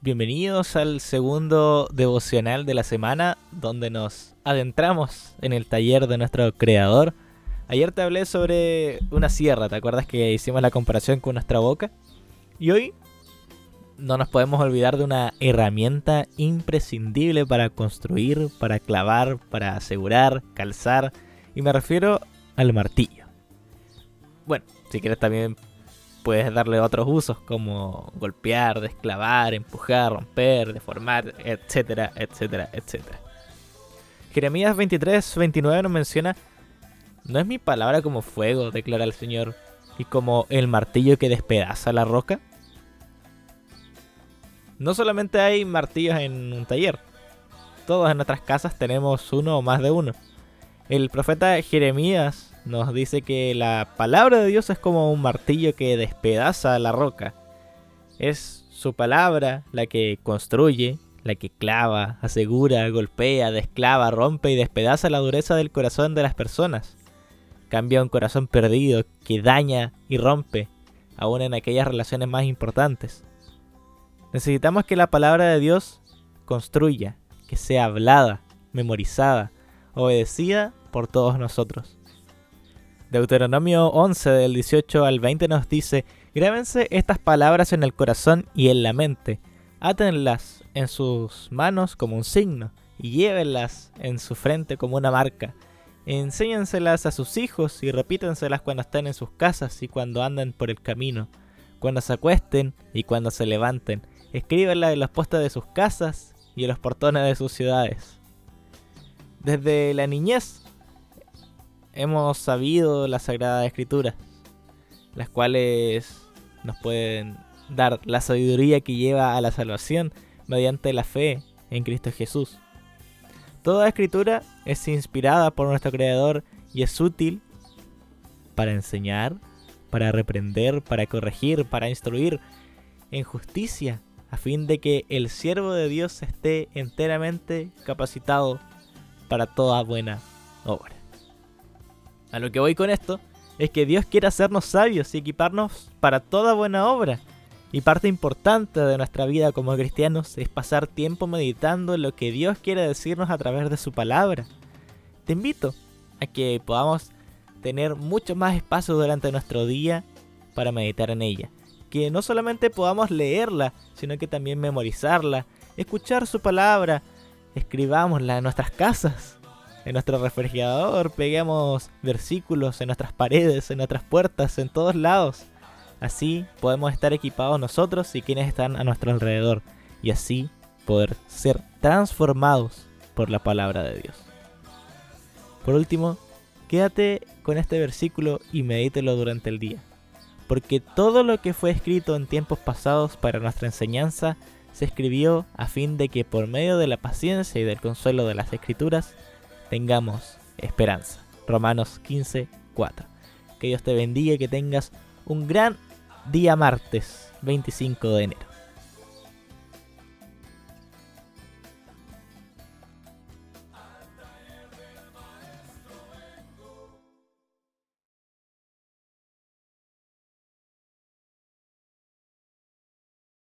Bienvenidos al segundo devocional de la semana donde nos adentramos en el taller de nuestro creador. Ayer te hablé sobre una sierra, ¿te acuerdas que hicimos la comparación con nuestra boca? Y hoy no nos podemos olvidar de una herramienta imprescindible para construir, para clavar, para asegurar, calzar, y me refiero al martillo. Bueno, si quieres también puedes darle otros usos como golpear, desclavar, empujar, romper, deformar, etcétera, etcétera, etcétera. Jeremías 23, 29 nos menciona, ¿no es mi palabra como fuego, declara el Señor, y como el martillo que despedaza la roca? No solamente hay martillos en un taller, todos en nuestras casas tenemos uno o más de uno. El profeta Jeremías nos dice que la palabra de Dios es como un martillo que despedaza la roca. Es su palabra la que construye, la que clava, asegura, golpea, desclava, rompe y despedaza la dureza del corazón de las personas. Cambia un corazón perdido que daña y rompe, aún en aquellas relaciones más importantes. Necesitamos que la palabra de Dios construya, que sea hablada, memorizada, obedecida por todos nosotros. Deuteronomio 11 del 18 al 20 nos dice, grábense estas palabras en el corazón y en la mente, átenlas en sus manos como un signo y llévenlas en su frente como una marca. Enséñenselas a sus hijos y repítenselas cuando estén en sus casas y cuando anden por el camino, cuando se acuesten y cuando se levanten. Escríbenlas en las postas de sus casas y en los portones de sus ciudades. Desde la niñez hemos sabido la Sagrada Escritura, las cuales nos pueden dar la sabiduría que lleva a la salvación mediante la fe en Cristo Jesús. Toda escritura es inspirada por nuestro Creador y es útil para enseñar, para reprender, para corregir, para instruir en justicia, a fin de que el siervo de Dios esté enteramente capacitado para toda buena obra. A lo que voy con esto es que Dios quiere hacernos sabios y equiparnos para toda buena obra. Y parte importante de nuestra vida como cristianos es pasar tiempo meditando en lo que Dios quiere decirnos a través de su palabra. Te invito a que podamos tener mucho más espacio durante nuestro día para meditar en ella. Que no solamente podamos leerla, sino que también memorizarla, escuchar su palabra, escribámosla en nuestras casas, en nuestro refrigerador, peguemos versículos en nuestras paredes, en nuestras puertas, en todos lados. Así podemos estar equipados nosotros y quienes están a nuestro alrededor. Y así poder ser transformados por la palabra de Dios. Por último, quédate con este versículo y medítelo durante el día. Porque todo lo que fue escrito en tiempos pasados para nuestra enseñanza se escribió a fin de que por medio de la paciencia y del consuelo de las escrituras tengamos esperanza. Romanos 15, 4. Que Dios te bendiga y que tengas un gran día martes 25 de enero.